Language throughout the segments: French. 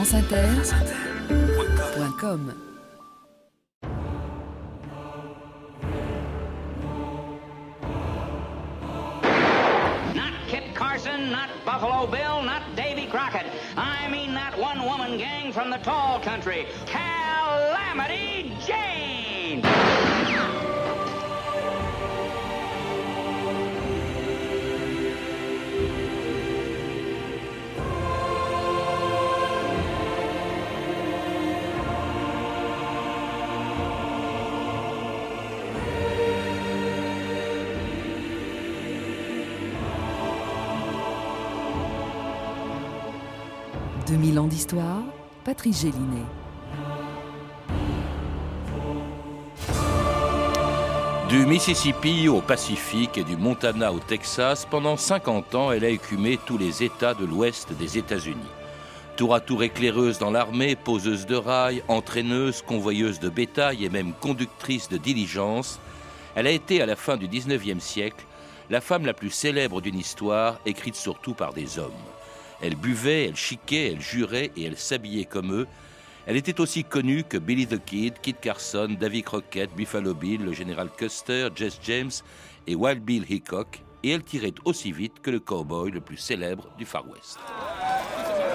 franceinter.com Not Kit Carson, not Buffalo Bill, not Davy Crockett. I mean that one woman gang from the tall country, Calamity Jane. « 2000 ans d'histoire, Patrice Gélinet. Du Mississippi au Pacifique et du Montana au Texas, pendant 50 ans, elle a écumé tous les États de l'Ouest des États-Unis. Tour à tour éclaireuse dans l'armée, poseuse de rails, entraîneuse, convoyeuse de bétail et même conductrice de diligence, elle a été à la fin du 19e siècle la femme la plus célèbre d'une histoire écrite surtout par des hommes. Elle buvait, elle chiquait, elle jurait et elle s'habillait comme eux. Elle était aussi connue que Billy the Kid, Kit Carson, Davy Crockett, Buffalo Bill, le général Custer, Jess James et Wild Bill Hickok. Et elle tirait aussi vite que le cowboy le plus célèbre du Far West.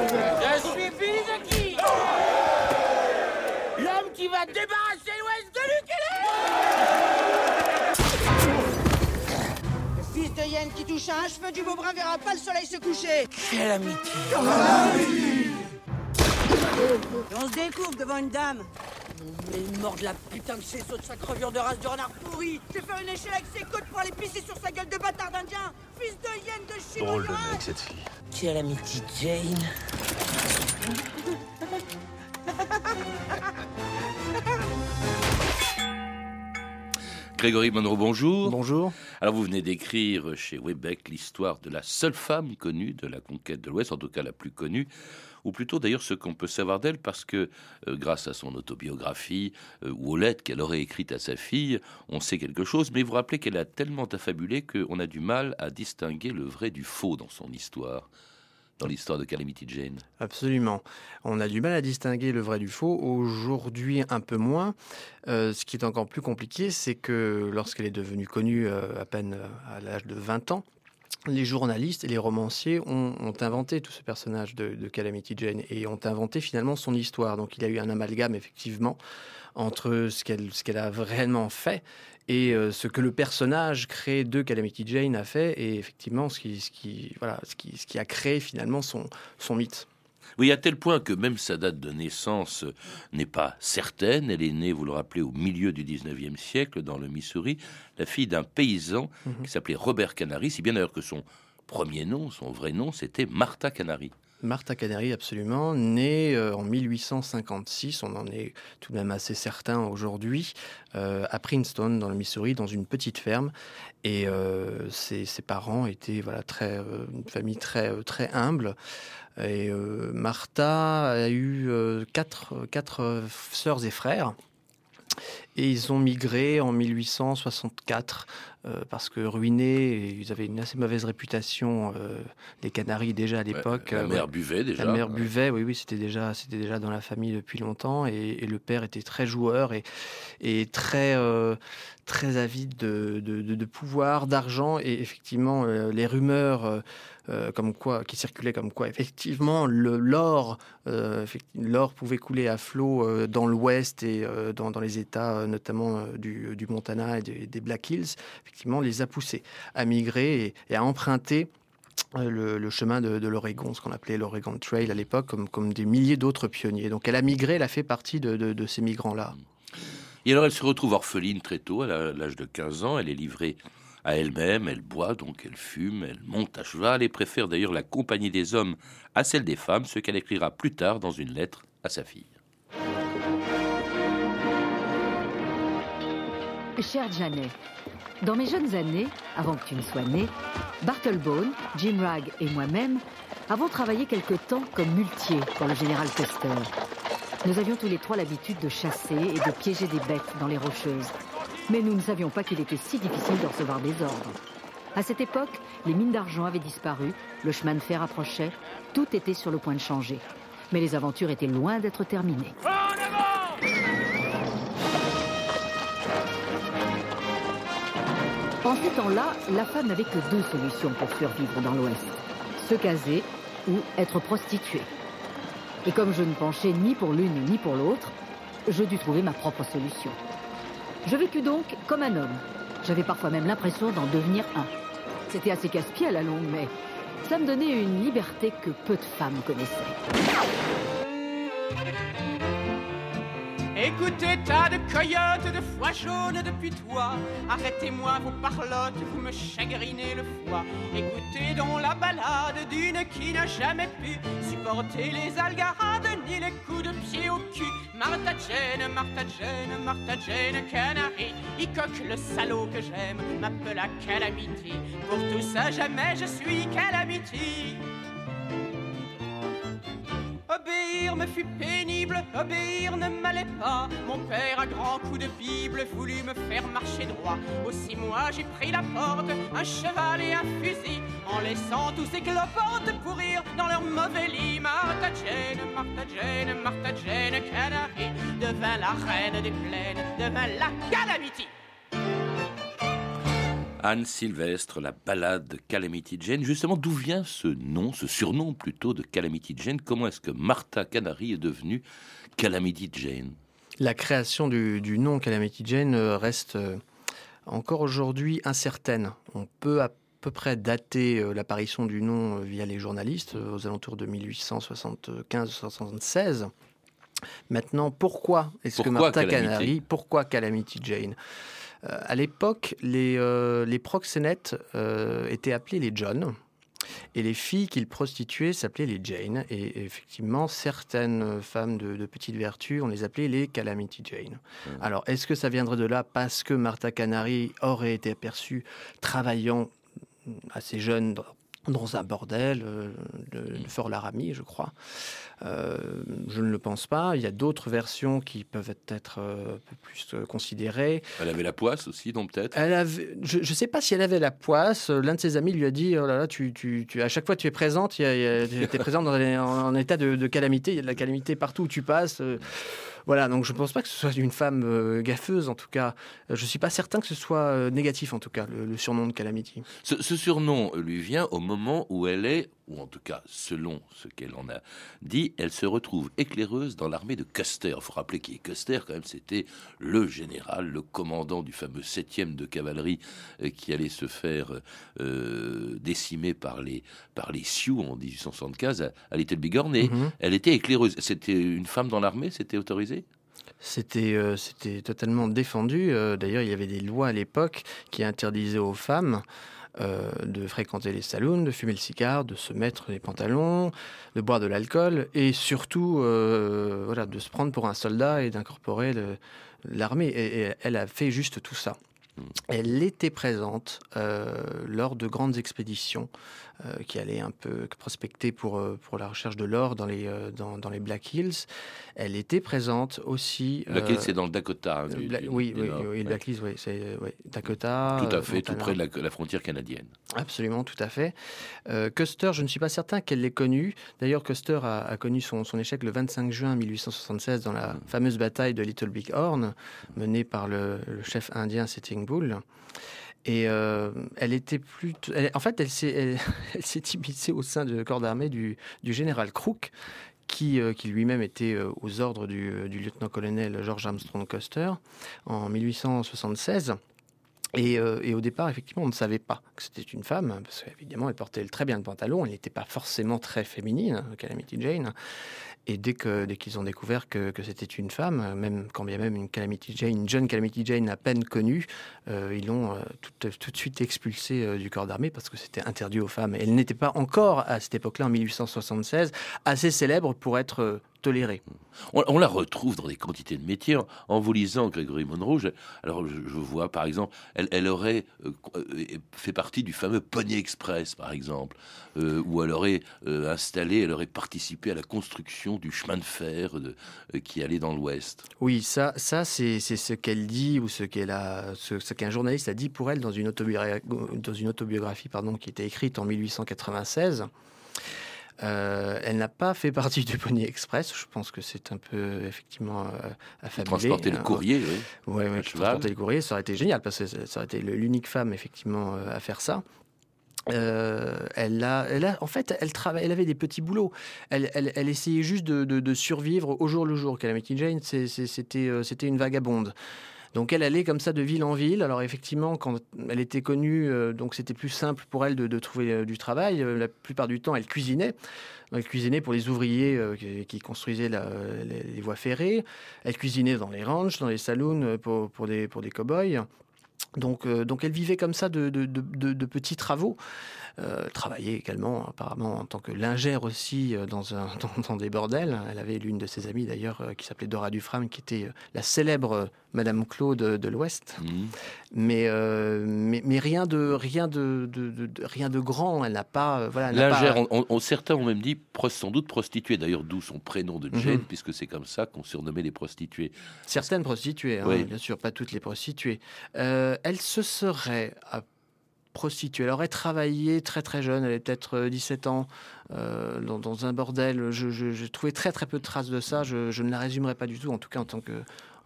Je suis Billy the Kid L'homme qui va débarrasser l'Ouest de Le hyène qui touche à un cheveu du beau brun verra pas le soleil se coucher. Quelle amitié Et on se découvre devant une dame. Mais il mord de la putain de ses os de sa crevure de race de renard pourri Je vais faire une échelle avec ses côtes pour aller pisser sur sa gueule de bâtard d'Indien. Fils de hyène de chinois. Drôle de mec cette fille. Quelle amitié, Jane Grégory Monroe, bonjour. Bonjour. Alors vous venez d'écrire chez Webeck l'histoire de la seule femme connue de la conquête de l'Ouest, en tout cas la plus connue, ou plutôt d'ailleurs ce qu'on peut savoir d'elle, parce que euh, grâce à son autobiographie euh, ou aux lettres qu'elle aurait écrites à sa fille, on sait quelque chose, mais vous vous rappelez qu'elle a tellement affabulé qu'on a du mal à distinguer le vrai du faux dans son histoire, dans l'histoire de Calamity Jane. Absolument. On a du mal à distinguer le vrai du faux. Aujourd'hui, un peu moins. Euh, ce qui est encore plus compliqué, c'est que lorsqu'elle est devenue connue euh, à peine euh, à l'âge de 20 ans, les journalistes et les romanciers ont, inventé tout ce personnage de, Calamity Jane et ont inventé finalement son histoire. Donc il y a eu un amalgame effectivement entre ce qu'elle a réellement fait et euh, ce que le personnage créé de Calamity Jane a fait et effectivement ce qui, ce qui, voilà, ce qui, a créé finalement son mythe. Oui, à tel point que même sa date de naissance n'est pas certaine. Elle est née, vous le rappelez, au milieu du 19e siècle, dans le Missouri, la fille d'un paysan mm -hmm. qui s'appelait Robert Canary, si bien d'ailleurs que son premier nom, son vrai nom, c'était Martha Canary. Martha Canary, absolument, née euh, en 1856, on en est tout de même assez certain aujourd'hui, euh, à Princeton, dans le Missouri, dans une petite ferme. Et euh, ses, ses, parents étaient voilà, très, euh, une famille très, très humble. Et euh, Martha a eu euh, quatre, quatre sœurs et frères. Et ils ont migré en 1864 euh, parce que ruinés, ils avaient une assez mauvaise réputation, euh, les Canaries déjà à l'époque. Ouais, la mère buvait déjà. La mère buvait, oui, oui, c'était déjà, c'était déjà dans la famille depuis longtemps. Et, et, le père était très joueur et, et très, euh, très avide de, de, de, de pouvoir, d'argent. Et effectivement, euh, les rumeurs euh, comme quoi, qui circulaient comme quoi, effectivement, l'or, l'or pouvait couler à flot dans l'Ouest et dans, les États, notamment du, Montana et des, Black Hills effectivement les a poussés à migrer et, à emprunter euh, le, chemin de, l'Oregon, ce qu'on appelait l'Oregon Trail à l'époque, comme, des milliers d'autres pionniers. Donc elle a migré, elle a fait partie de, de, de ces migrants-là. Et alors elle se retrouve orpheline très tôt, à l'âge de 15 ans, elle est livrée à elle-même, elle boit, donc elle fume, elle monte à cheval et préfère d'ailleurs la compagnie des hommes à celle des femmes, ce qu'elle écrira plus tard dans une lettre à sa fille. Cher Janet, dans mes jeunes années, avant que tu ne sois né, Bartlebone, Jim Ragg et moi-même avons travaillé quelque temps comme muletiers pour le général Custer. Nous avions tous les trois l'habitude de chasser et de piéger des bêtes dans les rocheuses. Mais nous ne savions pas qu'il était si difficile de recevoir des ordres. À cette époque, les mines d'argent avaient disparu, le chemin de fer approchait, tout était sur le point de changer. Mais les aventures étaient loin d'être terminées. En ces temps-là, la femme n'avait que deux solutions pour survivre dans l'Ouest. Se caser ou être prostituée. Et comme je ne penchais ni pour l'une ni pour l'autre, je dus trouver ma propre solution. Je vécus donc comme un homme. J'avais parfois même l'impression d'en devenir un. C'était assez casse-pied à la longue, mais ça me donnait une liberté que peu de femmes connaissaient. Écoutez, tas de coyotes, de foie jaune depuis toi. Arrêtez-moi vos parlottes, vous me chagrinez le foie. Écoutez donc la balade d'une qui n'a jamais pu supporter les algarades ni les coups de pied au cul. Martha Jane, Martha Jane, Martha Jane, Canary. Icoque, le salaud que j'aime, m'appelle à Calamity. Pour tout ça, jamais je suis Calamity. Obéir me fut pénible, obéir ne m'allait pas. Mon père, à grands coups de Bible, voulut me faire marcher droit. Aussi, moi, j'ai pris la porte, un cheval et un fusil, en laissant tous ces cloportes pourrir dans leur mauvais lit. Martha Jane, Martha Jane, Martha Jane, Canary, devint la reine des plaines, devint la calamity. Anne Sylvestre, la balade de Calamity Jane. Justement, d'où vient ce nom, ce surnom plutôt de Calamity Jane? Comment est-ce que Martha Canary est devenue Calamity Jane? La création du, du, nom Calamity Jane euh, reste euh, encore aujourd'hui incertaine. On peut à peu près dater euh, l'apparition du nom via les journalistes aux alentours de 1875-76. Maintenant, pourquoi est-ce que Martha Calamity? Canary, pourquoi Calamity Jane? À l'époque, les, euh, les proxénètes euh, étaient appelés les John. Et les filles qu'ils prostituaient s'appelaient les Jane. Et effectivement, certaines femmes de, de, petite vertu, on les appelait les Calamity Jane. Mmh. Alors, est-ce que ça viendrait de là parce que Martha Canary aurait été aperçue travaillant assez jeune dans un bordel euh, de, de Fort Laramie, je crois. Euh, je ne le pense pas. Il y a d'autres versions qui peuvent être euh, un peu plus euh, considérées. Elle avait la poisse aussi, donc peut-être Elle avait, Je ne sais pas si elle avait la poisse. L'un de ses amis lui a dit oh là là, tu, tu, tu, à chaque fois tu es présente, tu es présente dans les, en, en, état de, de, calamité. Il y a de la calamité partout où tu passes. Voilà, donc je ne pense pas que ce soit une femme euh, gaffeuse, en tout cas. Je ne suis pas certain que ce soit euh, négatif, en tout cas, le, surnom de Calamity. Ce, surnom lui vient au moment où elle est, ou en tout cas, selon ce qu'elle en a dit, elle se retrouve éclaireuse dans l'armée de Custer. Il faut rappeler qui est Custer, quand même, c'était le général, le commandant du fameux 7e de cavalerie euh, qui allait se faire euh, décimer par les, par les Sioux en 1875 à, à Little Bigorne. Et mm -hmm. elle était éclaireuse. C'était une femme dans l'armée, c'était autorisé? C'était euh, c'était totalement défendu. D'ailleurs, il y avait des lois à l'époque qui interdisaient aux femmes euh, de fréquenter les saloons, de fumer le cigare, de se mettre les pantalons, de boire de l'alcool et surtout euh, voilà, de se prendre pour un soldat et d'incorporer l'armée. Et, et elle a fait juste tout ça. Elle était présente euh, lors de grandes expéditions qui allaient un peu prospecter pour, euh, pour la recherche de l'or dans les, euh, dans, dans, les Black Hills. Elle était présente aussi. Black Hills, c'est dans le Dakota. Hein, du, Bla du, oui, du oui, oui, Black Hills, oui, c'est oui, Dakota. Tout à fait, tout près de la, la, frontière canadienne. Absolument, tout à fait. Custer, je ne suis pas certain qu'elle l'ait connu. D'ailleurs, Custer a, a, connu son, son, échec le 25 juin 1876 dans la mmh. fameuse bataille de Little Big Horn, menée par le, le chef indien Sitting Bull. Et euh, elle était plus. Elle, en fait, elle s'est, elle, au sein du corps d'armée du, général Crook, qui, euh, qui lui-même était euh, aux ordres du, lieutenant-colonel George Armstrong Custer en 1876. Et, au départ, effectivement, on ne savait pas que c'était une femme, parce qu'évidemment, elle portait très bien le pantalon, elle n'était pas forcément très féminine, Calamity Jane. Et dès que dès qu'ils ont découvert que, que c'était une femme, même quand bien même une Calamity Jane, une jeune Calamity Jane à peine connue, euh, ils l'ont euh, tout, de suite expulsée euh, du corps d'armée parce que c'était interdit aux femmes. Et elle n'était pas encore à cette époque-là, en 1876, assez célèbre pour être tolérée. On, on, la retrouve dans des quantités de métiers. En, en vous lisant Grégory Monroe, je, alors je, je, vois par exemple, elle, elle aurait euh, fait partie du fameux Pony Express, par exemple, euh, où elle aurait euh, installé, elle aurait participé à la construction du chemin de fer de, euh, qui allait dans l'Ouest. Oui, ça, ça c'est ce qu'elle dit ou ce qu'elle a, ce, ce qu'un journaliste a dit pour elle dans une autobiographie, dans une autobiographie pardon, qui était écrite en 1896. Euh, elle n'a pas fait partie du Pony Express. Je pense que c'est un peu effectivement euh, affabulé. Transporter le Euh, courrier, oui. Ouais, cheval. transportait le courrier, ça aurait été génial parce que ça aurait été l'unique femme effectivement euh, à faire ça. Euh, elle a, elle a, en fait, elle travaille, elle avait des petits boulots. Elle, elle, elle essayait juste de, de- de survivre au jour le jour. Calamity Jane, c'était, c'était une vagabonde. Donc elle allait comme ça de ville en ville. Alors effectivement, quand elle était connue, euh, donc c'était plus simple pour elle de, trouver euh, du travail. Euh, la plupart du temps, elle cuisinait. Elle cuisinait pour les ouvriers qui, construisaient les, voies ferrées. Elle cuisinait dans les ranchs, dans les saloons pour des, pour des cow-boys. Donc, euh, donc elle vivait comme ça de, de- de- de- de petits travaux. Euh, travaillait également apparemment en tant que lingère aussi euh, dans, un, dans, dans des bordels. Elle avait l'une de ses amies d'ailleurs qui s'appelait Dora Dufram, qui était la célèbre Madame Claude de l'Ouest. Mhm. Mais, mais, mais rien de rien de, rien de grand. Elle n'a pas voilà. Lingère, pas- on- on- certains ont même dit sans doute prostituée, d'ailleurs d'où son prénom de Jane, Mhm. puisque c'est comme ça qu'on surnommait les prostituées. Certaines prostituées, hein, Oui. bien sûr, pas toutes les prostituées. Euh, elle se serait prostituée. Elle aurait travaillé très très jeune, elle avait peut-être euh, 17 ans, euh, dans, dans un bordel. Je, je- j'ai trouvé très très peu de traces de ça. Je, je ne la résumerai pas du tout, en tout cas en tant que,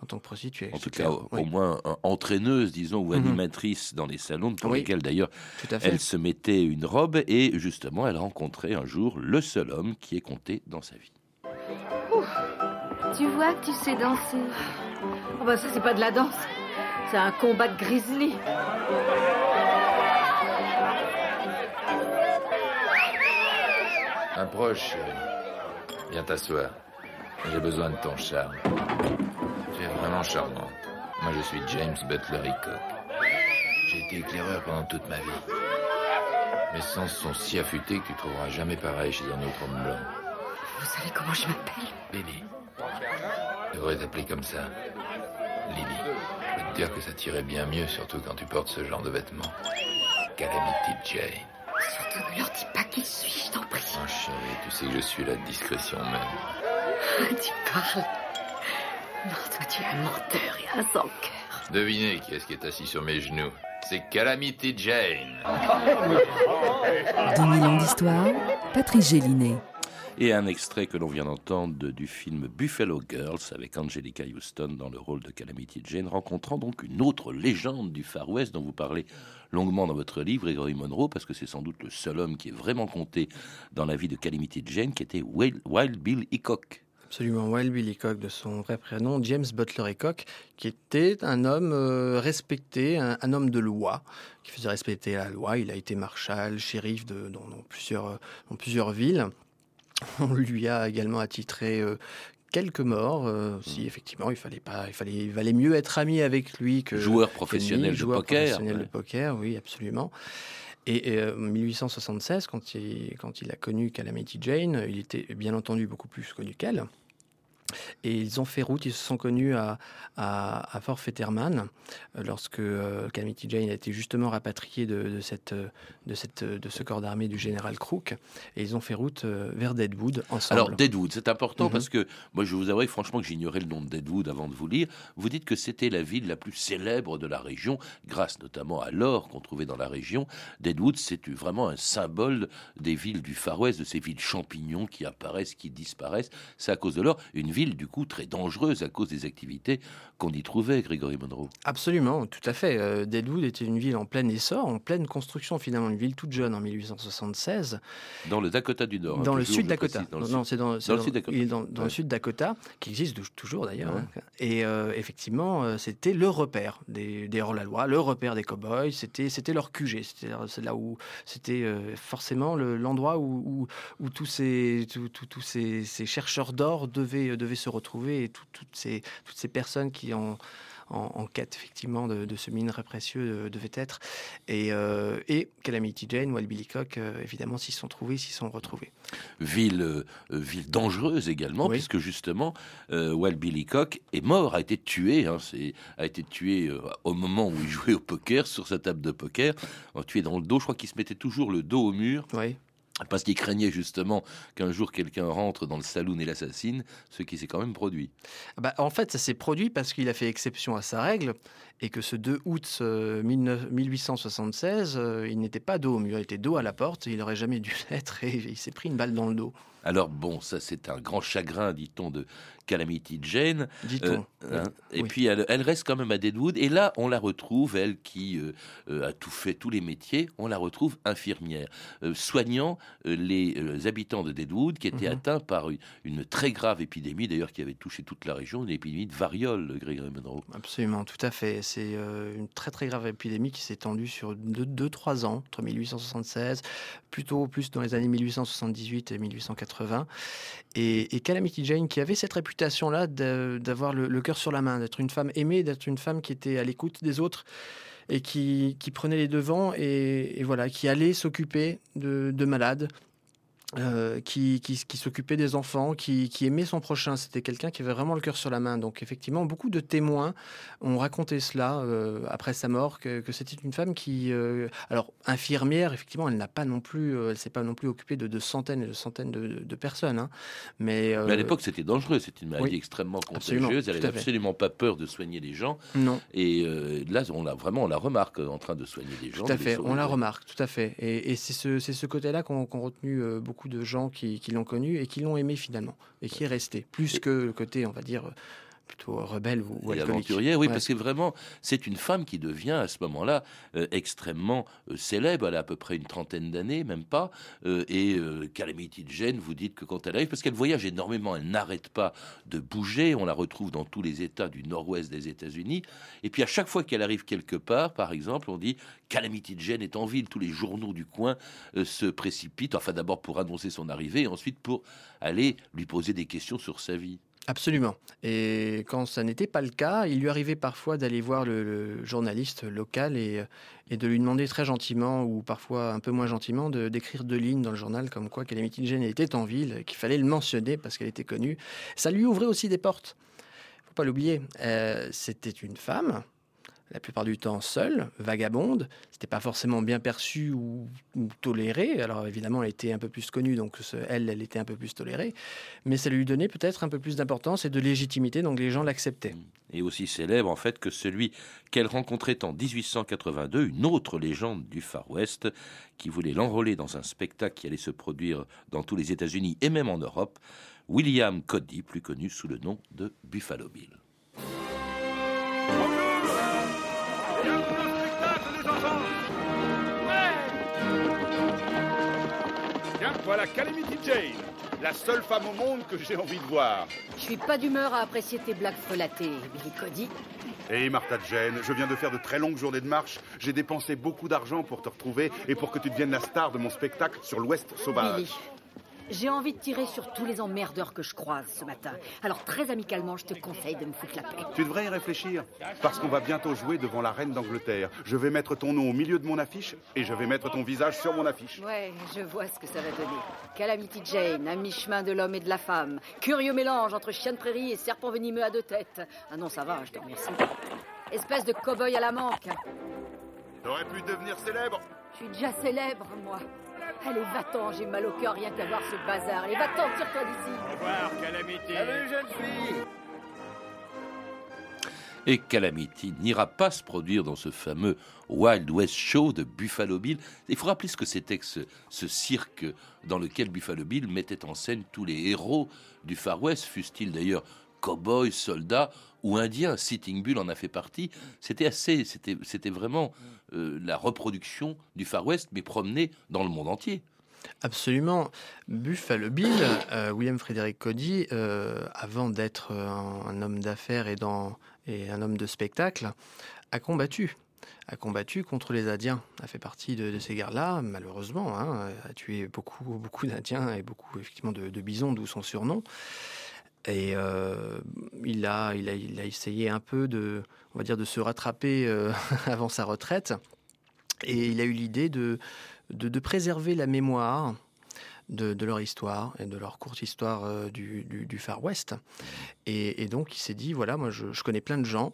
en tant que prostituée. En tout clair. cas, au, Oui, au moins euh, entraîneuse, disons, ou Mhm. animatrice dans les salons, pour Oui. lesquels d'ailleurs tout à fait. elle se mettait une robe, et justement, elle rencontrait un jour le seul homme qui ait compté dans sa vie. Tu vois que tu sais danser. Oh bah ça c'est pas de la danse. C'est un combat de grizzly. Approche, chérie. Viens t'asseoir. J'ai besoin de ton charme. Tu es vraiment charmante. Moi, je suis James Butler Hickok. J'ai été éclaireur pendant toute ma vie. Mes sens sont si affûtés que tu trouveras jamais pareil chez un autre homme blanc. Vous savez comment je m'appelle? Lily. Je devrais t'appeler comme ça. Lily. Je peux te dire que ça tirait bien mieux, surtout quand tu portes ce genre de vêtements. Calamity Jane. Surtout ne leur dis pas qui je suis, je t'en prie. Oh chérie, tu sais que je suis la discrétion même. tu parles. Non, toi tu es un menteur et un sans cœur. Devinez qui est-ce qui est assis sur mes genoux. C'est Calamity Jane. 2000 ans d'histoire, Patrice Gélinet. Et un extrait que l'on vient d'entendre de- du film Buffalo Girls avec Angelica Houston dans le rôle de Calamity Jane, rencontrant donc une autre légende du Far West dont vous parlez longuement dans votre livre, Gregory Monroe, parce que c'est sans doute le seul homme qui est vraiment compté dans la vie de Calamity Jane, qui était Wild, Bill Hickok. Absolument, Wild Bill Hickok, de son vrai prénom, James Butler Hickok, qui était un homme euh, respecté, un, homme de loi, qui faisait respecter la loi. Il a été marshal, shérif euh, dans plusieurs villes. On lui a également attitré euh, quelques morts. euh, Mmh. si effectivement, il fallait pas, il fallait, il valait mieux être ami avec lui que Joueur que professionnel lui, de joueur poker, professionnel ouais. de poker, oui, absolument. Et, et, euh, en 1876, quand il, quand il a connu Calamity Jane, il était bien entendu beaucoup plus connu qu'elle. Et ils ont fait route, ils se sont connus à, à, à Fort Fetterman, euh, lorsque euh, Calamity Jane a été justement rapatriée de, de, cette, euh, de, cette, euh, de ce corps d'armée du général Crook. Et ils ont fait route euh, vers Deadwood ensemble. Alors, Deadwood, c'est important Mhm. parce que moi, je vous avouerai franchement que j'ignorais le nom de Deadwood avant de vous lire. Vous dites que c'était la ville la plus célèbre de la région, grâce notamment à l'or qu'on trouvait dans la région. Deadwood, c'est vraiment un symbole des villes du Far West, de ces villes champignons qui apparaissent, qui disparaissent. C'est à cause de l'or. Une ville, du coup, très dangereuse à cause des activités qu'on y trouvait, Grégory Monroe. Absolument, tout à fait. Euh, Deadwood était une ville en plein essor, en pleine construction finalement, une ville toute jeune en 1876. Dans le Dakota du Nord. hein, Dans le sud Dakota. précise, dans le non, c'est dans, le sud Dakota. il est dans, dans Ouais. le sud Dakota, qui existe de- toujours d'ailleurs. Ouais. hein. Et euh, effectivement, euh, c'était le repère des, des hors-la-loi, le repère des cow-boys. C'était, c'était leur QG. C'était c'est là où c'était forcément le- l'endroit où, où, où tous ces, tous- tous- tous ces, ces chercheurs d'or devaient, devaient se retrouver et tout- toutes, ces, toutes ces personnes qui en en, en quête effectivement de, de ce minerai précieux euh, devait être. Et, euh, et Calamity Jane, Wild Billy Cock, euh, évidemment, s'y sont trouvés, s'y sont retrouvés. ville, euh, ville dangereuse également, Oui. puisque justement, Wild Billy Cock est mort, a été tué, hein, c'est, a été tué au moment où il jouait au poker, sur sa table de poker, tué dans le dos, je crois qu'il se mettait toujours le dos au mur, Oui. Parce qu'il craignait justement qu'un jour quelqu'un rentre dans le saloon et l'assassine, ce qui s'est quand même produit. Ah bah, en fait, ça s'est produit parce qu'il a fait exception à sa règle et que ce 2 août 1876, euh, il n'était pas dos au mur, il était dos à la porte, il n'aurait jamais dû l'être et il s'est pris une balle dans le dos. Alors bon, ça c'est un grand chagrin, dit-on, de Calamity Jane. Dit-on. Euh, hein, et puis elle, reste quand même à Deadwood. Et là, on la retrouve, elle qui euh, euh, a tout fait, tous les métiers, on la retrouve infirmière, soignant les habitants de Deadwood qui étaient mhm. atteints par une, très grave épidémie, d'ailleurs qui avait touché toute la région, une épidémie de variole, Grégory Monroe. Absolument, tout à fait. C'est une très très grave épidémie qui s'est étendue sur 2-3 ans, entre 1876, plutôt plus dans les années 1878 et 1880. Et, et Calamity Jane, qui avait cette réputation là d'avoir le, cœur sur la main, d'être une femme aimée, d'être une femme qui était à l'écoute des autres et qui, prenait les devants et, voilà, qui allait s'occuper de malades, euh, qui, qui, s'occupait des enfants, qui, aimait son prochain. C'était quelqu'un qui avait vraiment le cœur sur la main. Donc effectivement, beaucoup de témoins ont raconté cela euh, après sa mort, que, c'était une femme qui, euh, alors infirmière, effectivement, elle n'a pas non plus, elle s'est pas non plus occupée de, centaines et de centaines de, personnes. Hein. Mais, à l'époque, c'était dangereux. C'était une maladie extrêmement contagieuse. elle n'avait absolument pas peur de soigner les gens. Non. Et là, on l'a vraiment, on la remarque en train de soigner les gens. Tout à fait. On la remarque, tout à fait. Et, c'est ce, ce côté-là qu'on qu retenu beaucoup de gens qui, l'ont connu et qui l'ont aimé finalement, et qui est resté, plus que le côté, on va dire, plutôt rebelle ou, aventurière. Oui, parce que vraiment, c'est une femme qui devient à ce moment-là euh, extrêmement euh, célèbre. Elle a à peu près une trentaine d'années, même pas. Euh, et Calamity Jane, vous dites que quand elle arrive, parce qu'elle voyage énormément, elle n'arrête pas de bouger. On la retrouve dans tous les États du nord-ouest des États-Unis. Et puis à chaque fois qu'elle arrive quelque part, par exemple, on dit Calamity Jane est en ville. Tous les journaux du coin se précipitent. Enfin, d'abord pour annoncer son arrivée, et ensuite pour aller lui poser des questions sur sa vie. Absolument. Et quand ça n'était pas le cas, il lui arrivait parfois d'aller voir le, journaliste local et, et, de lui demander très gentiment, ou parfois un peu moins gentiment, de, d'écrire deux lignes dans le journal comme quoi Calamity Jane était en ville, qu'il fallait le mentionner parce qu'elle était connue. Ça lui ouvrait aussi des portes. faut pas l'oublier. Euh, c'était une femme la plupart du temps seule, vagabonde. C'était pas forcément bien perçu ou, toléré. Alors évidemment, elle était un peu plus connue, donc elle, elle était un peu plus tolérée. Mais ça lui donnait peut-être un peu plus d'importance et de légitimité, donc les gens l'acceptaient. Et aussi célèbre en fait que celui qu'elle rencontrait en 1882, une autre légende du Far West, qui voulait l'enrôler dans un spectacle qui allait se produire dans tous les États-Unis et même en Europe, William Cody, plus connu sous le nom de Buffalo Bill. Voilà Calamity Jane, la seule femme au monde que j'ai envie de voir. Je suis pas d'humeur à apprécier tes blagues frelatées, Billy Cody. Hé Martha Jane, je viens de faire de très longues journées de marche. J'ai dépensé beaucoup d'argent pour te retrouver et pour que tu deviennes la star de mon spectacle sur l'Ouest sauvage. Billy, j'ai envie de tirer sur tous les emmerdeurs que je croise ce matin. Alors très amicalement, je te conseille de me foutre la paix. Tu devrais y réfléchir, parce qu'on va bientôt jouer devant la reine d'Angleterre. Je vais mettre ton nom au milieu de mon affiche et je vais mettre ton visage sur mon affiche. Ouais, je vois ce que ça va donner. Calamity Jane, à mi-chemin de l'homme et de la femme. Curieux mélange entre chien de prairie et serpent venimeux à deux têtes. Ah non, ça va, je te remercie. Espèce de cow-boy à la manque. T'aurais pu devenir célèbre Je suis déjà célèbre, moi. Allez, va-t'en, j'ai mal au cœur rien qu'à voir ce bazar. Allez, va-t'en, tire-toi d'ici. Au revoir, Calamity. Salut, jeune fille. Et Calamity n'ira pas se produire dans ce fameux Wild West Show de Buffalo Bill. Il faut rappeler ce que c'était que ce, ce, cirque dans lequel Buffalo Bill mettait en scène tous les héros du Far West, fussent-ils d'ailleurs cow-boys, soldats ou indiens. Sitting Bull en a fait partie. C'était assez, c'était, vraiment euh, la reproduction du Far West, mais promené dans le monde entier. Absolument. Buffalo Bill, euh, William Frederick Cody, euh, avant d'être un, homme d'affaires et, et un homme de spectacle, a combattu a combattu contre les Indiens, a fait partie de, ces guerres-là, malheureusement, hein, a tué beaucoup, beaucoup d'Indiens et beaucoup effectivement de bisons, d'où son surnom. Et euh, il, a, il, a, il a essayé un peu de, on va dire, de se rattraper euh, avant sa retraite. Et il a eu l'idée de, de, préserver la mémoire de, de leur histoire et de leur courte histoire euh, du, du- du Far West. Et, et donc il s'est dit, voilà, moi je, je connais plein de gens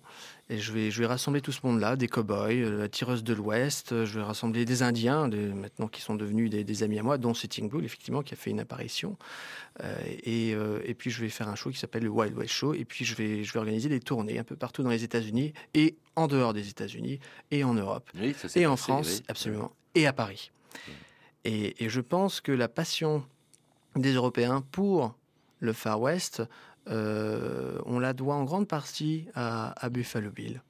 et je vais, je vais rassembler tout ce monde-là, des cow-boys, euh, la tireuse de l'Ouest, euh, je vais rassembler des Indiens, des- maintenant qui sont devenus des, des amis à moi, dont Sitting Bull, effectivement, qui a fait une apparition. Euh, et, et puis je vais faire un show qui s'appelle le Wild West Show. Et puis je vais, je vais organiser des tournées un peu partout dans les États-Unis et en dehors des États-Unis et en Europe Oui, ça s'est et en France, oui. absolument, et à Paris. Et, je pense que la passion des Européens pour le Far West, euh, on la doit en grande partie à, Buffalo Bill.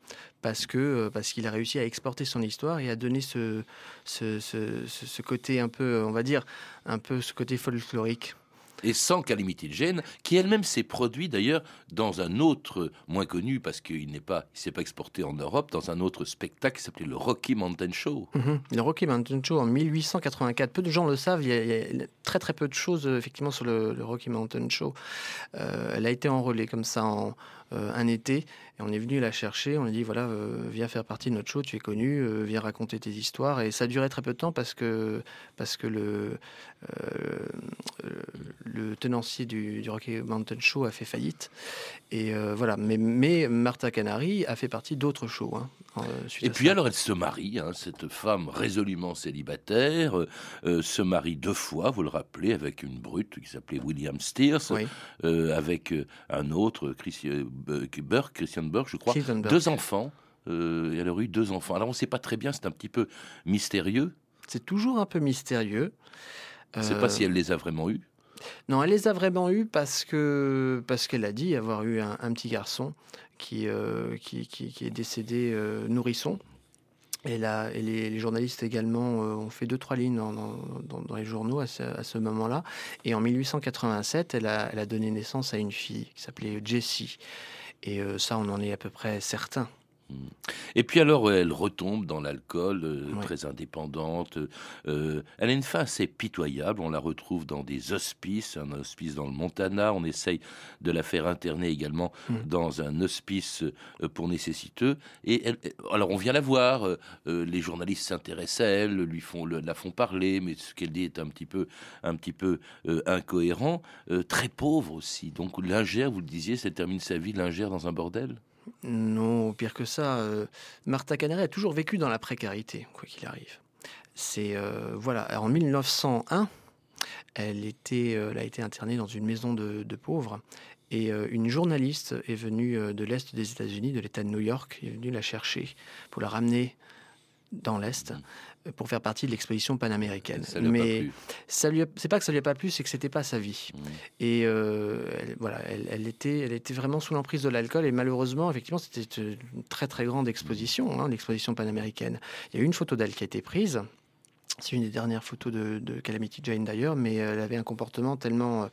Parce euh, parce qu'il a réussi à exporter son histoire et à donner ce, ce- ce- ce côté un peu, on va dire, un peu ce côté folklorique. Et sans Calamity Jane, qui elle-même s'est produit d'ailleurs dans un autre, moins connu parce qu'il n'est pas, il s'est pas exporté en Europe, dans un autre spectacle qui s'appelait le Rocky Mountain Show. Mhm. Le Rocky Mountain Show en 1884. Peu de gens le savent. Il y a, très très peu de choses euh, effectivement sur le, Rocky Mountain Show. Euh, elle a été enrôlée comme ça en un été et on est venu la chercher. On lui dit voilà, euh, viens faire partie de notre show. Tu es connu, euh, viens raconter tes histoires. Et ça a duré très peu de temps parce que parce que le euh, euh, le tenancier du, du Rocky Mountain Show a fait faillite. Et euh, voilà. Mais mais Martha Canary a fait partie d'autres shows. hein, euh, Et puis alors elle se marie, hein, cette femme résolument célibataire, euh, euh, se marie deux fois, vous le rappelez, avec une brute qui s'appelait William Steers, Oui. euh, avec euh, un autre, euh, Burke, Christian Burke, je crois, Burke. deux enfants. Euh, elle aurait eu deux enfants. Alors on ne sait pas très bien, c'est un petit peu mystérieux. C'est toujours un peu mystérieux. Je ne Euh, pas si elle les a vraiment eus. Non, elle les a vraiment eus parce que parce qu'elle a dit avoir eu un, un petit garçon qui, euh, qui, qui, qui est décédé euh, nourrisson. Et, là, et les, journalistes également euh, ont fait deux, trois lignes dans, les journaux à ce, moment-là. Et en 1887, elle a, elle a donné naissance à une fille qui s'appelait Jessie. Et euh, ça, on en est à peu près certain. Et puis alors, elle retombe dans l'alcool, euh, Ouais. très indépendante. Euh, elle a une fin assez pitoyable. On la retrouve dans des hospices, un hospice dans le Montana. On essaye de la faire interner également Mm. dans un hospice euh, pour nécessiteux. Et elle- alors, on vient la voir. euh, euh, les journalistes s'intéressent à elle, lui font, le- la font parler, mais ce qu'elle dit est un petit peu, un petit peu euh, incohérent. Euh, très pauvre aussi. Donc, lingère, vous le disiez, elle termine sa vie lingère dans un bordel? Non, pire que ça. euh, Martha Canary a toujours vécu dans la précarité, quoi qu'il arrive. C'est euh, voilà. En 1901, elle était, euh, elle a été internée dans une maison de, de pauvres. Et une journaliste est venue de l'est des États-Unis, de l'État de New York, est venue la chercher pour la ramener dans l'est pour faire partie de l'exposition panaméricaine. Ça Mais ça lui, c'est pas que ça lui a pas plu, c'est que c'était pas sa vie. Mm. Et euh, elle, voilà, elle, elle était, elle était vraiment sous l'emprise de l'alcool et malheureusement, effectivement, c'était une très très grande exposition, hein, l'exposition panaméricaine. Il y a eu une photo d'elle qui a été prise. C'est une des dernières photos de, de Calamity Jane d'ailleurs, mais elle avait un comportement tellement euh,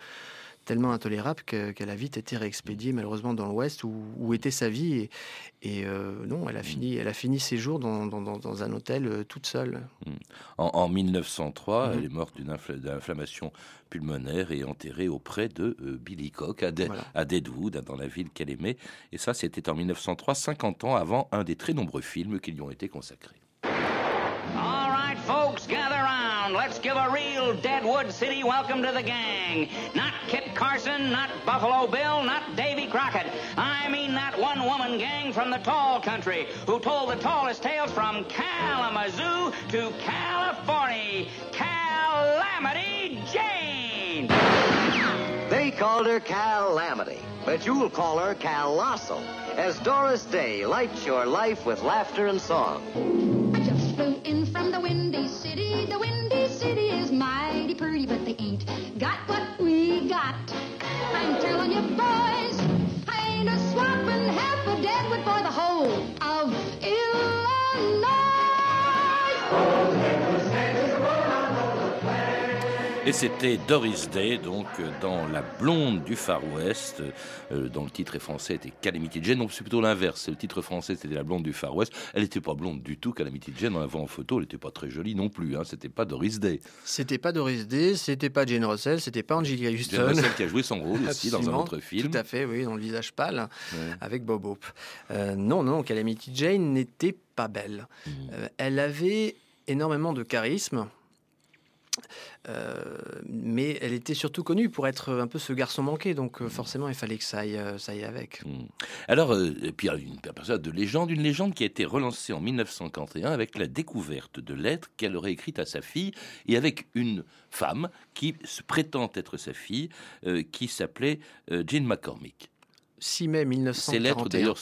tellement intolérable que- qu'elle a vite été réexpédiée malheureusement dans l'Ouest où, où était sa vie et, et, euh, non elle a fini elle a fini ses jours dans, dans- dans- dans un hôtel euh, toute seule En, en 1903, Mhm. elle est morte d'une infla- d'inflammation pulmonaire et enterrée auprès de euh, Billy Cock à, De- Voilà. à Deadwood, dans la ville qu'elle aimait. Et ça, c'était en 1903, 50 ans avant un des très nombreux films qui lui ont été consacrés. All right, folks, gather round. Let's give a real Deadwood City welcome to the gang. Not Kit Carson, not Buffalo Bill, not Davy Crockett. I mean that one woman gang from the tall country who told the tallest tales from Kalamazoo to California. Calamity Jane! They called her Calamity, but you'll call her Colossal, as Doris Day lights your life with laughter and song. I just flew in from the Windy City. The Windy City is mighty pretty, but they ain't got what we got. I'm telling you, boys, I ain't a swapping half a Deadwood for the whole Et c'était Doris Day, donc dans La Blonde du Far West, euh, dont le titre français était Calamity Jane. Donc c'est plutôt l'inverse. Le titre français c'était La Blonde du Far West. Elle n'était pas blonde du tout, Calamity Jane. On la voit en photo, elle n'était pas très jolie non plus. Hein. C'était pas Doris Day. c'était pas Doris Day c'était pas Jane Russell c'était pas Angelica Jane Huston Russell qui a joué son rôle aussi dans un autre film. Tout à fait, oui, dans le visage pâle, Ouais. avec Bob Hope. Euh, non, non, Calamity Jane n'était pas belle. Mhm. Euh, elle avait énormément de charisme. Euh, mais elle était surtout connue pour être un peu ce garçon manqué, donc euh, forcément il fallait que ça aille, euh, ça aille avec. Mm. Alors, euh, et puis il y a une personne de légende, une légende qui a été relancée en 1951 avec la découverte de lettres qu'elle aurait écrites à sa fille et avec une femme qui se prétend être sa fille, euh, qui s'appelait Jane McCormick. 6 mai Ces 1941. lettres d'ailleurs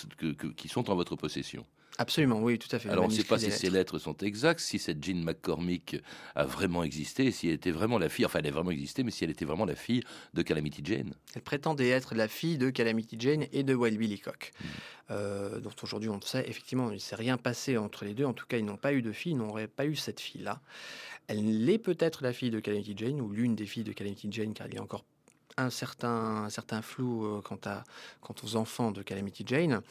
qui sont en votre possession. Absolument, oui, tout à fait. Alors on ne sait pas si ces lettres. sont exactes, si cette Jean McCormick a vraiment existé, si elle était vraiment la fille, enfin elle a vraiment existé, mais si elle était vraiment la fille de Calamity Jane. Elle prétendait être la fille de Calamity Jane et de Wild Billy Cock, Mm. euh, dont aujourd'hui on sait effectivement il ne s'est rien passé entre les deux. En tout cas, ils n'ont pas eu de fille, ils n'auraient pas eu cette fille-là. Elle est peut-être la fille de Calamity Jane ou l'une des filles de Calamity Jane, car il y a encore un certain, un certain flou euh, quant, à, quant aux enfants de Calamity Jane.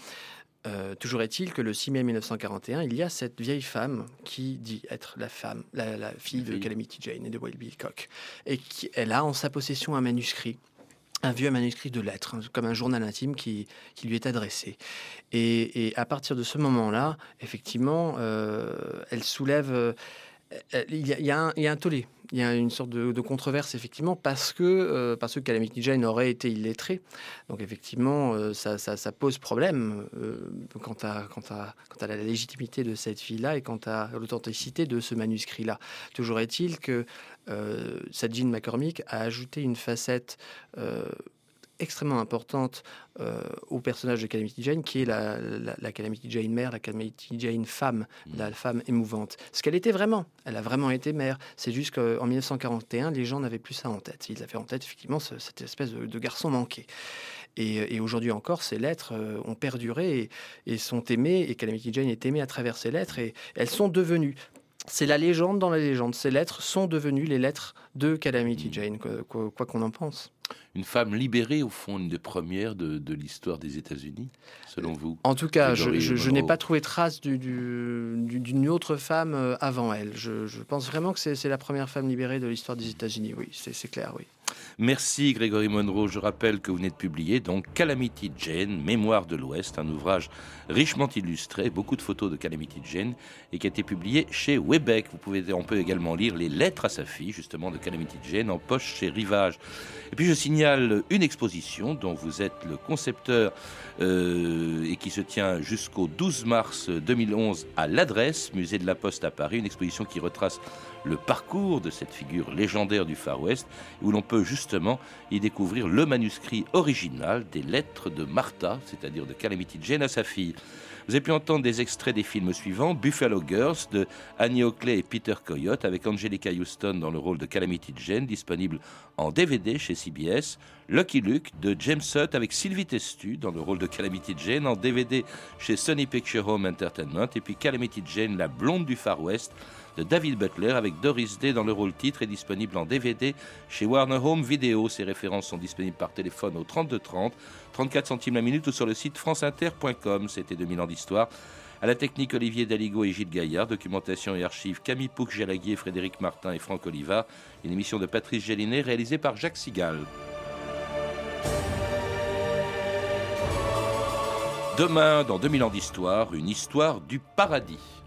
Euh, toujours est-il que le 6 mai 1941, il y a cette vieille femme qui dit être la femme, la, la fille de. Calamity Jane et de Wild Bill Cock, et qui, elle a en sa possession un manuscrit un vieux manuscrit de lettres, hein, comme un journal intime qui, qui lui est adressé. Et, et à partir de ce moment-là, effectivement, euh, elle soulève... euh, il y, a, un, tollé, il y a une sorte de, controverse, effectivement, parce que, euh, parce que Calamity Jane aurait été illettrée. Donc, effectivement, euh, ça, pose problème euh, quant, à, la légitimité de cette fille-là et quant à l'authenticité de ce manuscrit-là. Toujours est-il que Jean McCormick a ajouté une facette extrêmement importante euh, au personnage de Calamity Jane, qui est la, la- la Calamity Jane mère, la Calamity Jane femme, la femme émouvante. Ce qu'elle était vraiment, elle a vraiment été mère. C'est juste qu'en 1941, les gens n'avaient plus ça en tête. Ils avaient en tête effectivement ce- cette espèce de, de garçon manqué. Et, et aujourd'hui encore, ces lettres euh, ont perduré et, et sont aimées, et Calamity Jane est aimée à travers ces lettres, et elles sont devenues c'est la légende dans la légende. Ces lettres sont devenues les lettres de Calamity Jane, quoi quoi- quoi qu'on en pense. Une femme libérée, au fond, une des premières de, de l'histoire des États-Unis, selon vous En tout cas, je, Grégory je- je n'ai pas trouvé trace du- du- du- d'une autre femme euh, avant elle. Je, je pense vraiment que c'est la première femme libérée de l'histoire des États-Unis. Oui, c'est clair, oui. Merci Grégory Monroe. Je rappelle que vous venez de publier Calamity Jane, Mémoire de l'Ouest, un ouvrage richement illustré, beaucoup de photos de Calamity Jane, et qui a été publié chez Webec. Vous pouvez, on peut également lire les lettres à sa fille, justement, de Calamity Jane, en poche chez Rivage. Et puis je signale une exposition dont vous êtes le concepteur euh, et qui se tient jusqu'au 12 mars 2011 à l'adresse Musée de la Poste à Paris, une exposition qui retrace le parcours de cette figure légendaire du Far West, où l'on peut justement y découvrir le manuscrit original des lettres de Martha, c'est-à-dire de Calamity Jane à sa fille. Vous avez pu entendre des extraits des films suivants Buffalo Girls de Annie Oakley et Peter Coyote avec Angelica Houston dans le rôle de Calamity Jane, disponible en DVD chez CBS. Lucky Luke de James Hutt avec Sylvie Testu dans le rôle de Calamity Jane en DVD chez Sony Picture Home Entertainment. Et puis Calamity Jane, la blonde du Far West de David Butler avec Doris Day dans le rôle titre est disponible en DVD chez Warner Home Video. Ces références sont disponibles par téléphone au 3230, 34 centimes la minute ou sur le site franceinter.com. C'était 2000 ans d'histoire. À la technique, Olivier Daligo et Gilles Gaillard. Documentation et archives, Camille Pouc-Jalaguier, Frédéric Martin et Franck Oliva. Une émission de Patrice Gélinet réalisée par Jacques Sigal. Demain, dans 2000 ans d'histoire, une histoire du paradis.